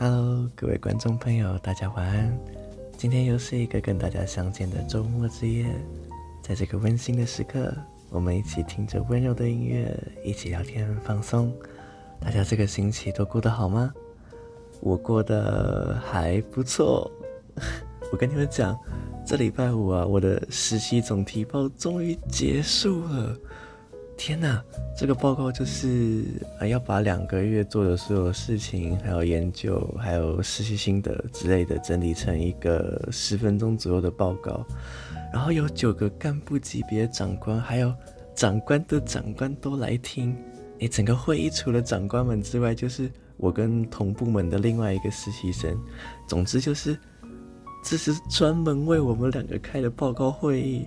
Hello，各位观众朋友，大家晚安。今天又是一个跟大家相见的周末之夜，在这个温馨的时刻，我们一起听着温柔的音乐，一起聊天放松。大家这个星期都过得好吗？我过得还不错。我跟你们讲，这礼拜五啊，我的实习总提报终于结束了。天哪，这个报告就是啊，要把两个月做的所有事情，还有研究，还有实习心得之类的整理成一个十分钟左右的报告。然后有九个干部级别长官，还有长官的长官都来听。诶，整个会议除了长官们之外，就是我跟同部门的另外一个实习生。总之就是，这是专门为我们两个开的报告会议。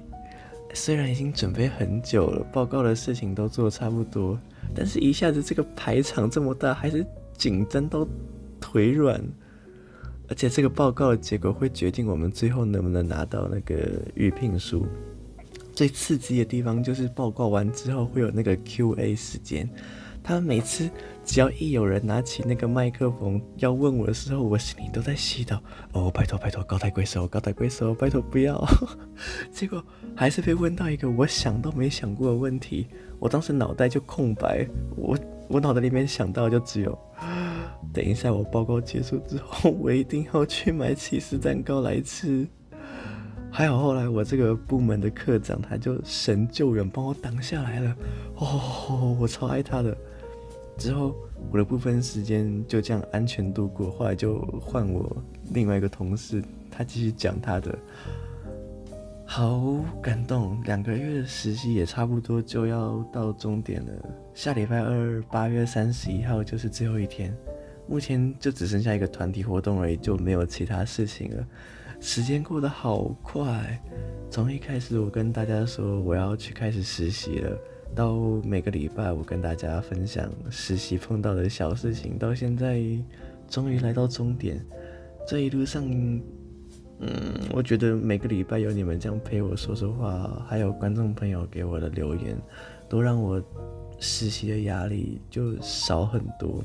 虽然已经准备很久了，报告的事情都做差不多，但是一下子这个排场这么大，还是紧张到腿软。而且这个报告的结果会决定我们最后能不能拿到那个预聘书。最刺激的地方就是报告完之后会有那个 Q&A 时间。他们每次只要一有人拿起那个麦克风要问我的时候，我心里都在祈祷：哦，拜托拜托，高抬贵手，高抬贵手，拜托不要。结果还是被问到一个我想都没想过的问题，我当时脑袋就空白，我我脑袋里面想到就只有：等一下我报告结束之后，我一定要去买起司蛋糕来吃。还好后来我这个部门的课长他就神救援帮我挡下来了，哦，我超爱他的。之后，我的部分时间就这样安全度过。后来就换我另外一个同事，他继续讲他的，好感动。两个月的实习也差不多就要到终点了。下礼拜二，八月三十一号就是最后一天。目前就只剩下一个团体活动而已，就没有其他事情了。时间过得好快，从一开始我跟大家说我要去开始实习了。到每个礼拜，我跟大家分享实习碰到的小事情，到现在终于来到终点。这一路上，嗯，我觉得每个礼拜有你们这样陪我说说话，还有观众朋友给我的留言，都让我实习的压力就少很多。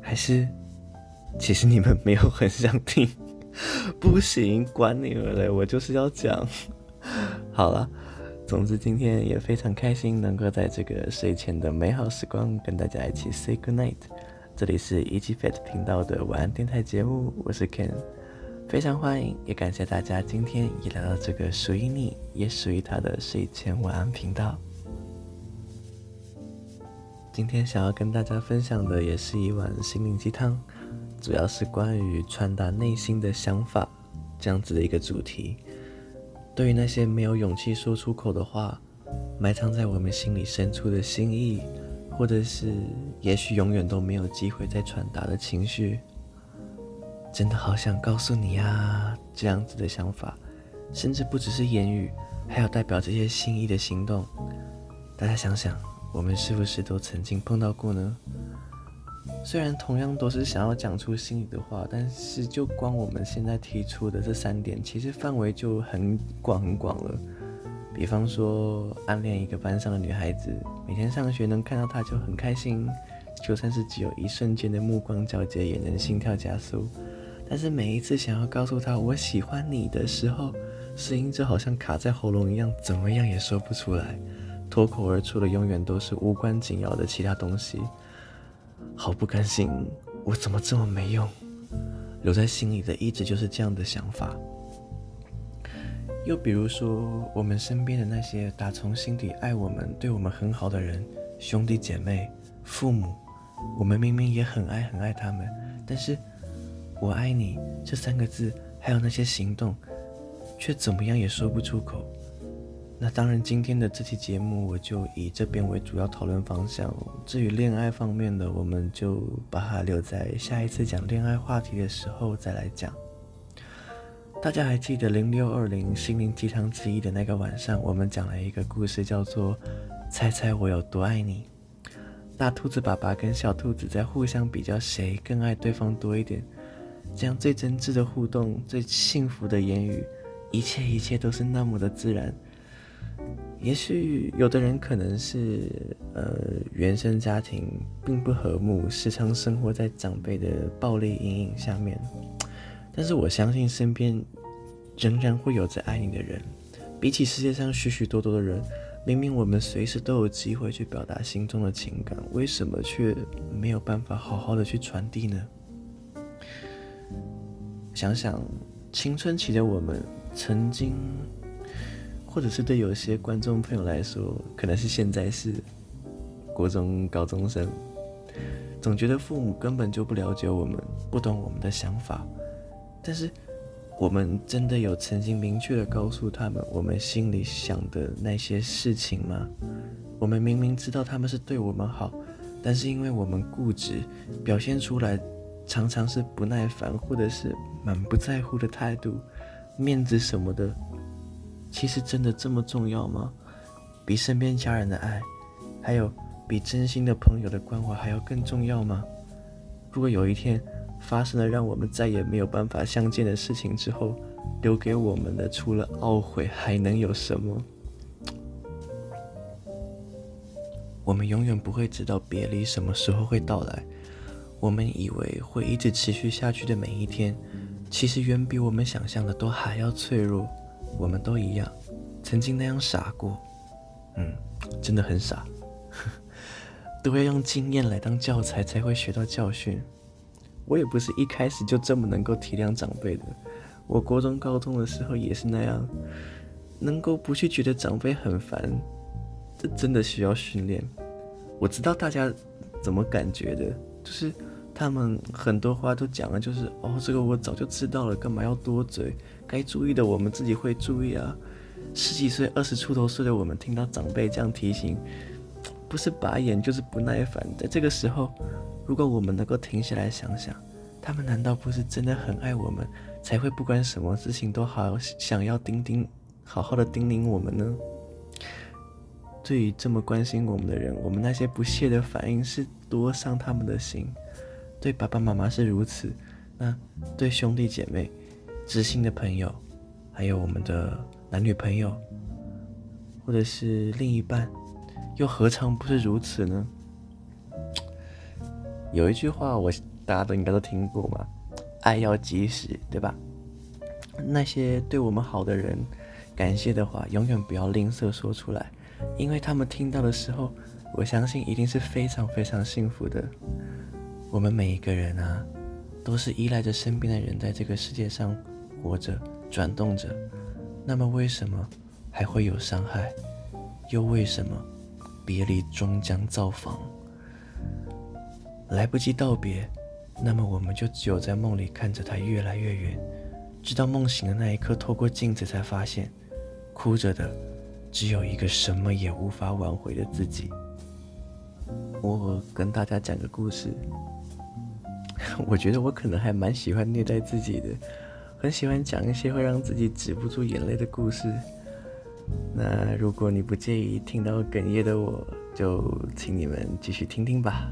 还是，其实你们没有很想听，不行，管你们嘞，我就是要讲。好了，总之今天也非常开心，能够在这个睡前的美好时光跟大家一起 say good night。这里是 Easy Fat 频道的晚安电台节目，我是 Ken，非常欢迎，也感谢大家今天也来到这个属于你也属于他的睡前晚安频道。今天想要跟大家分享的也是一碗心灵鸡汤，主要是关于传达内心的想法这样子的一个主题。对于那些没有勇气说出口的话，埋藏在我们心里深处的心意，或者是也许永远都没有机会再传达的情绪，真的好想告诉你啊！这样子的想法，甚至不只是言语，还有代表这些心意的行动。大家想想，我们是不是都曾经碰到过呢？虽然同样都是想要讲出心里的话，但是就光我们现在提出的这三点，其实范围就很广很广了。比方说，暗恋一个班上的女孩子，每天上学能看到她就很开心，就算是只有一瞬间的目光交接，也能心跳加速。但是每一次想要告诉她我喜欢你的时候，声音就好像卡在喉咙一样，怎么样也说不出来，脱口而出的永远都是无关紧要的其他东西。好不甘心，我怎么这么没用？留在心里的一直就是这样的想法。又比如说，我们身边的那些打从心底爱我们、对我们很好的人，兄弟姐妹、父母，我们明明也很爱很爱他们，但是“我爱你”这三个字，还有那些行动，却怎么样也说不出口。那当然，今天的这期节目我就以这边为主要讨论方向。至于恋爱方面的，我们就把它留在下一次讲恋爱话题的时候再来讲。大家还记得零六二零心灵鸡汤之一的那个晚上，我们讲了一个故事，叫做“猜猜我有多爱你”。大兔子爸爸跟小兔子在互相比较谁更爱对方多一点，这样最真挚的互动，最幸福的言语，一切一切都是那么的自然。也许有的人可能是呃原生家庭并不和睦，时常生活在长辈的暴力阴影下面。但是我相信身边仍然会有着爱你的人。比起世界上许许多多的人，明明我们随时都有机会去表达心中的情感，为什么却没有办法好好的去传递呢？想想青春期的我们曾经。或者是对有些观众朋友来说，可能是现在是国中高中生，总觉得父母根本就不了解我们，不懂我们的想法。但是，我们真的有曾经明确的告诉他们我们心里想的那些事情吗？我们明明知道他们是对我们好，但是因为我们固执，表现出来常常是不耐烦，或者是满不在乎的态度，面子什么的。其实真的这么重要吗？比身边家人的爱，还有比真心的朋友的关怀还要更重要吗？如果有一天发生了让我们再也没有办法相见的事情之后，留给我们的除了懊悔还能有什么？我们永远不会知道别离什么时候会到来。我们以为会一直持续下去的每一天，其实远比我们想象的都还要脆弱。我们都一样，曾经那样傻过，嗯，真的很傻，都要用经验来当教材才会学到教训。我也不是一开始就这么能够体谅长辈的，我国中高中的时候也是那样，能够不去觉得长辈很烦，这真的需要训练。我知道大家怎么感觉的，就是。他们很多话都讲了，就是哦，这个我早就知道了，干嘛要多嘴？该注意的我们自己会注意啊。十几岁、二十出头岁的我们，听到长辈这样提醒，不是白眼就是不耐烦。在这个时候，如果我们能够停下来想想，他们难道不是真的很爱我们，才会不管什么事情都好想要叮叮，好好的叮咛我们呢？对于这么关心我们的人，我们那些不屑的反应是多伤他们的心。对爸爸妈妈是如此，那对兄弟姐妹、知心的朋友，还有我们的男女朋友，或者是另一半，又何尝不是如此呢？有一句话，我大家都应该都听过嘛，爱要及时，对吧？那些对我们好的人，感谢的话，永远不要吝啬说出来，因为他们听到的时候，我相信一定是非常非常幸福的。我们每一个人啊，都是依赖着身边的人在这个世界上活着、转动着。那么，为什么还会有伤害？又为什么别离终将造访？来不及道别，那么我们就只有在梦里看着他越来越远，直到梦醒的那一刻，透过镜子才发现，哭着的只有一个什么也无法挽回的自己。我跟大家讲个故事。我觉得我可能还蛮喜欢虐待自己的，很喜欢讲一些会让自己止不住眼泪的故事。那如果你不介意听到哽咽的我，就请你们继续听听吧。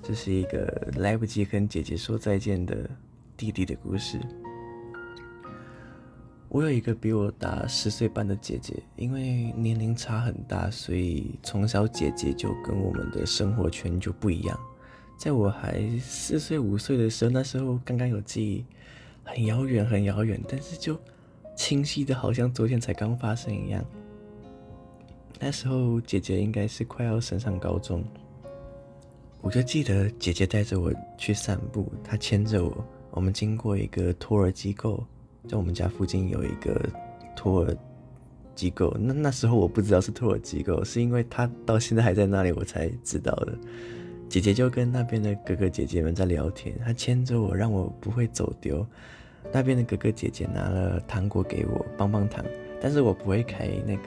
这是一个来不及跟姐姐说再见的弟弟的故事。我有一个比我大十岁半的姐姐，因为年龄差很大，所以从小姐姐就跟我们的生活圈就不一样。在我还四岁五岁的时候，那时候刚刚有记忆，很遥远很遥远，但是就清晰的好像昨天才刚发生一样。那时候姐姐应该是快要升上高中，我就记得姐姐带着我去散步，她牵着我，我们经过一个托儿机构，在我们家附近有一个托儿机构。那那时候我不知道是托儿机构，是因为她到现在还在那里，我才知道的。姐姐就跟那边的哥哥姐姐们在聊天，她牵着我，让我不会走丢。那边的哥哥姐姐拿了糖果给我，棒棒糖，但是我不会开那个，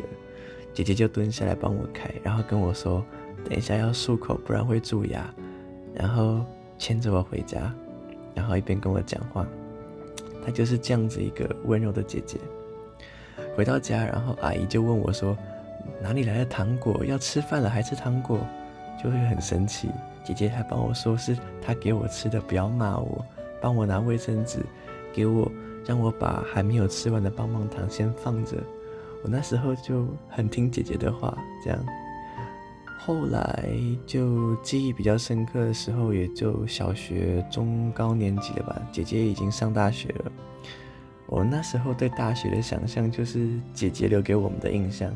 姐姐就蹲下来帮我开，然后跟我说，等一下要漱口，不然会蛀牙。然后牵着我回家，然后一边跟我讲话。她就是这样子一个温柔的姐姐。回到家，然后阿姨就问我说，哪里来的糖果？要吃饭了还吃糖果？就会很生气。姐姐还帮我说是她给我吃的，不要骂我。帮我拿卫生纸给我，让我把还没有吃完的棒棒糖先放着。我那时候就很听姐姐的话，这样。后来就记忆比较深刻的时候，也就小学中高年级了吧。姐姐已经上大学了。我那时候对大学的想象就是姐姐留给我们的印象，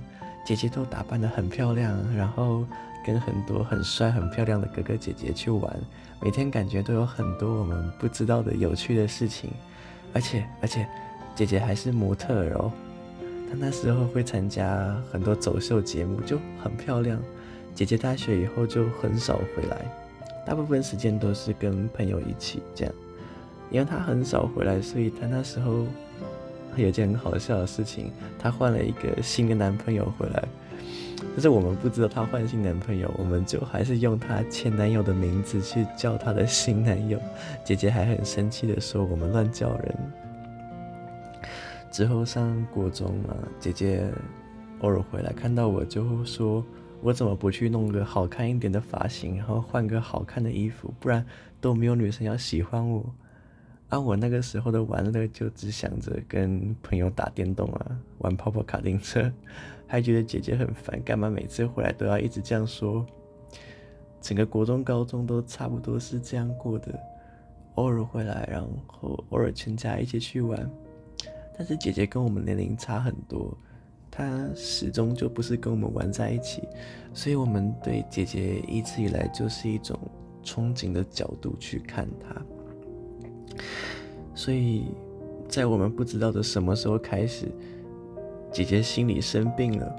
姐姐都打扮得很漂亮，然后跟很多很帅很漂亮的哥哥姐姐去玩，每天感觉都有很多我们不知道的有趣的事情，而且而且姐姐还是模特哦，她那时候会参加很多走秀节目，就很漂亮。姐姐大学以后就很少回来，大部分时间都是跟朋友一起这样。因为她很少回来，所以她那时候有件很好笑的事情，她换了一个新的男朋友回来。但是我们不知道她换新男朋友，我们就还是用她前男友的名字去叫她的新男友。姐姐还很生气的说我们乱叫人。之后上国中了，姐姐偶尔回来看到我就会说。我怎么不去弄个好看一点的发型，然后换个好看的衣服，不然都没有女生要喜欢我。而、啊、我那个时候的玩乐就只想着跟朋友打电动啊，玩跑跑卡丁车，还觉得姐姐很烦，干嘛每次回来都要一直这样说？整个国中、高中都差不多是这样过的，偶尔回来，然后偶尔全家一起去玩。但是姐姐跟我们年龄差很多。她始终就不是跟我们玩在一起，所以我们对姐姐一直以来就是一种憧憬的角度去看她。所以在我们不知道的什么时候开始，姐姐心里生病了，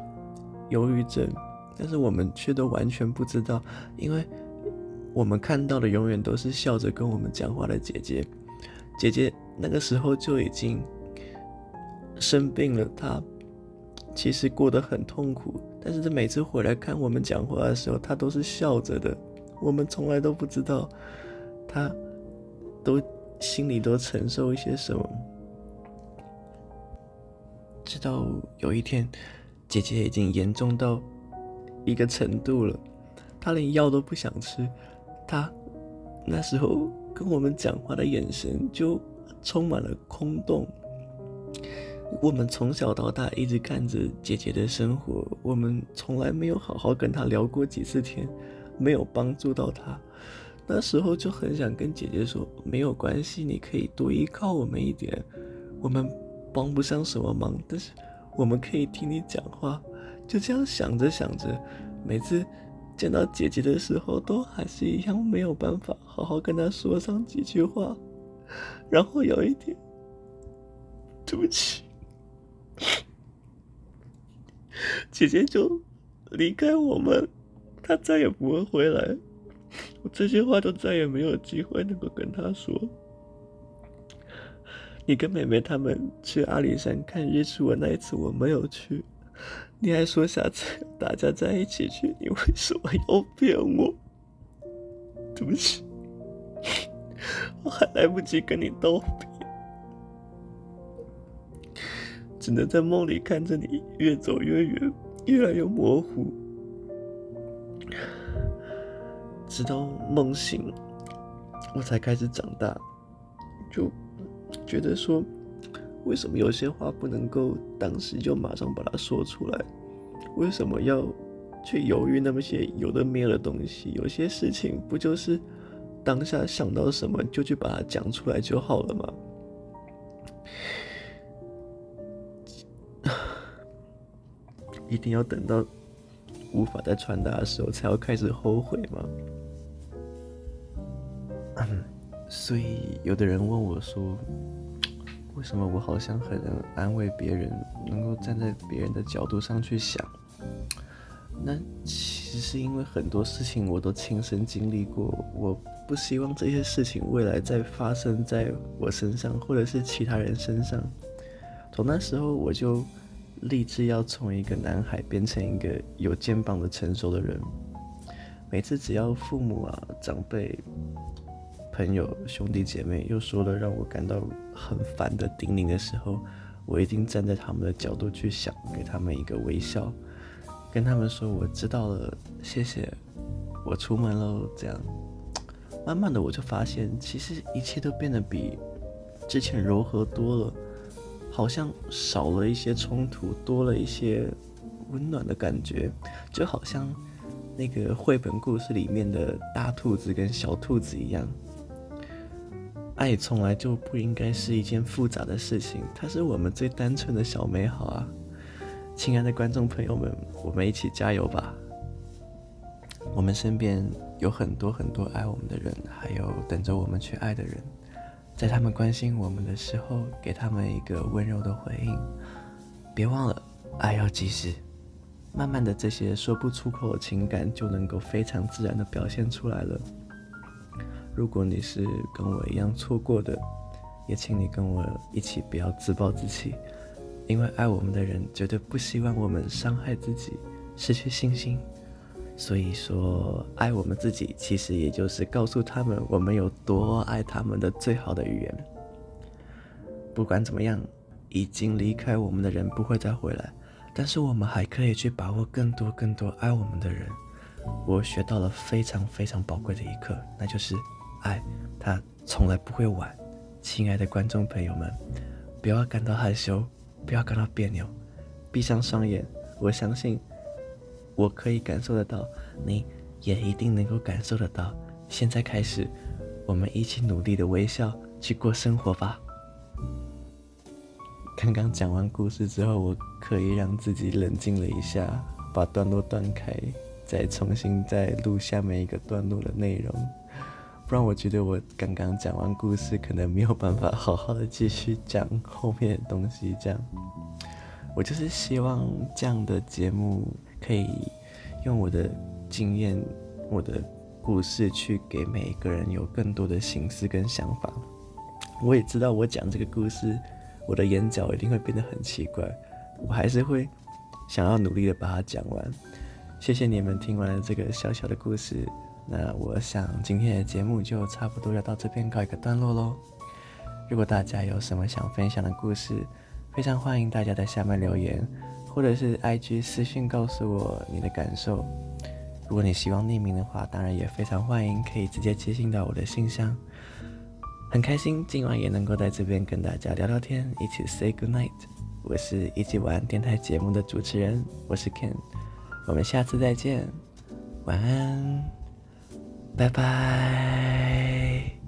忧郁症，但是我们却都完全不知道，因为我们看到的永远都是笑着跟我们讲话的姐姐。姐姐那个时候就已经生病了，她。其实过得很痛苦，但是她每次回来看我们讲话的时候，她都是笑着的。我们从来都不知道，她都心里都承受一些什么。直到有一天，姐姐已经严重到一个程度了，她连药都不想吃。她那时候跟我们讲话的眼神就充满了空洞。我们从小到大一直看着姐姐的生活，我们从来没有好好跟她聊过几次天，没有帮助到她。那时候就很想跟姐姐说，没有关系，你可以多依靠我们一点。我们帮不上什么忙，但是我们可以听你讲话。就这样想着想着，每次见到姐姐的时候，都还是一样没有办法好好跟她说上几句话。然后有一天，对不起。姐姐就离开我们，她再也不会回来。我这些话都再也没有机会能够跟她说。你跟妹妹他们去阿里山看日出的那一次，我没有去。你还说下次大家在一起去，你为什么要骗我？对不起，我还来不及跟你道别。只能在梦里看着你越走越远，越来越模糊，直到梦醒，我才开始长大，就觉得说，为什么有些话不能够当时就马上把它说出来？为什么要去犹豫那么些有的没有的东西？有些事情不就是当下想到什么就去把它讲出来就好了吗？一定要等到无法再传达的时候，才要开始后悔吗？所以有的人问我说：“为什么我好像很能安慰别人，能够站在别人的角度上去想？”那其实是因为很多事情我都亲身经历过，我不希望这些事情未来再发生在我身上，或者是其他人身上。从那时候我就。立志要从一个男孩变成一个有肩膀的成熟的人。每次只要父母啊、长辈、朋友、兄弟姐妹又说了让我感到很烦的叮咛的时候，我一定站在他们的角度去想，给他们一个微笑，跟他们说我知道了，谢谢，我出门喽。这样，慢慢的我就发现，其实一切都变得比之前柔和多了。好像少了一些冲突，多了一些温暖的感觉，就好像那个绘本故事里面的大兔子跟小兔子一样。爱从来就不应该是一件复杂的事情，它是我们最单纯的小美好啊！亲爱的观众朋友们，我们一起加油吧！我们身边有很多很多爱我们的人，还有等着我们去爱的人，在他们关心我们的时候，给他们一个温柔的回应。别忘了，爱要及时，慢慢的，这些说不出口的情感就能够非常自然的表现出来了。如果你是跟我一样错过的，也请你跟我一起不要自暴自弃，因为爱我们的人绝对不希望我们伤害自己、失去信心。所以说，爱我们自己，其实也就是告诉他们我们有多爱他们的最好的语言。不管怎么样，已经离开我们的人不会再回来，但是我们还可以去把握更多更多爱我们的人。我学到了非常非常宝贵的一课，那就是。爱，它从来不会晚。亲爱的观众朋友们，不要感到害羞，不要感到别扭，闭上双眼。我相信，我可以感受得到，你也一定能够感受得到。现在开始，我们一起努力的微笑去过生活吧。刚刚讲完故事之后，我刻意让自己冷静了一下，把段落断开，再重新再录下面一个段落的内容。不然我觉得我刚刚讲完故事，可能没有办法好好的继续讲后面的东西。这样，我就是希望这样的节目可以用我的经验、我的故事去给每一个人有更多的心思跟想法。我也知道我讲这个故事，我的眼角一定会变得很奇怪，我还是会想要努力的把它讲完。谢谢你们听完了这个小小的故事。那我想今天的节目就差不多要到这边告一个段落喽。如果大家有什么想分享的故事，非常欢迎大家在下面留言，或者是 IG 私讯告诉我你的感受。如果你希望匿名的话，当然也非常欢迎，可以直接寄信到我的信箱。很开心今晚也能够在这边跟大家聊聊天，一起 say good night。我是一起玩电台节目的主持人，我是 Ken，我们下次再见，晚安。拜拜。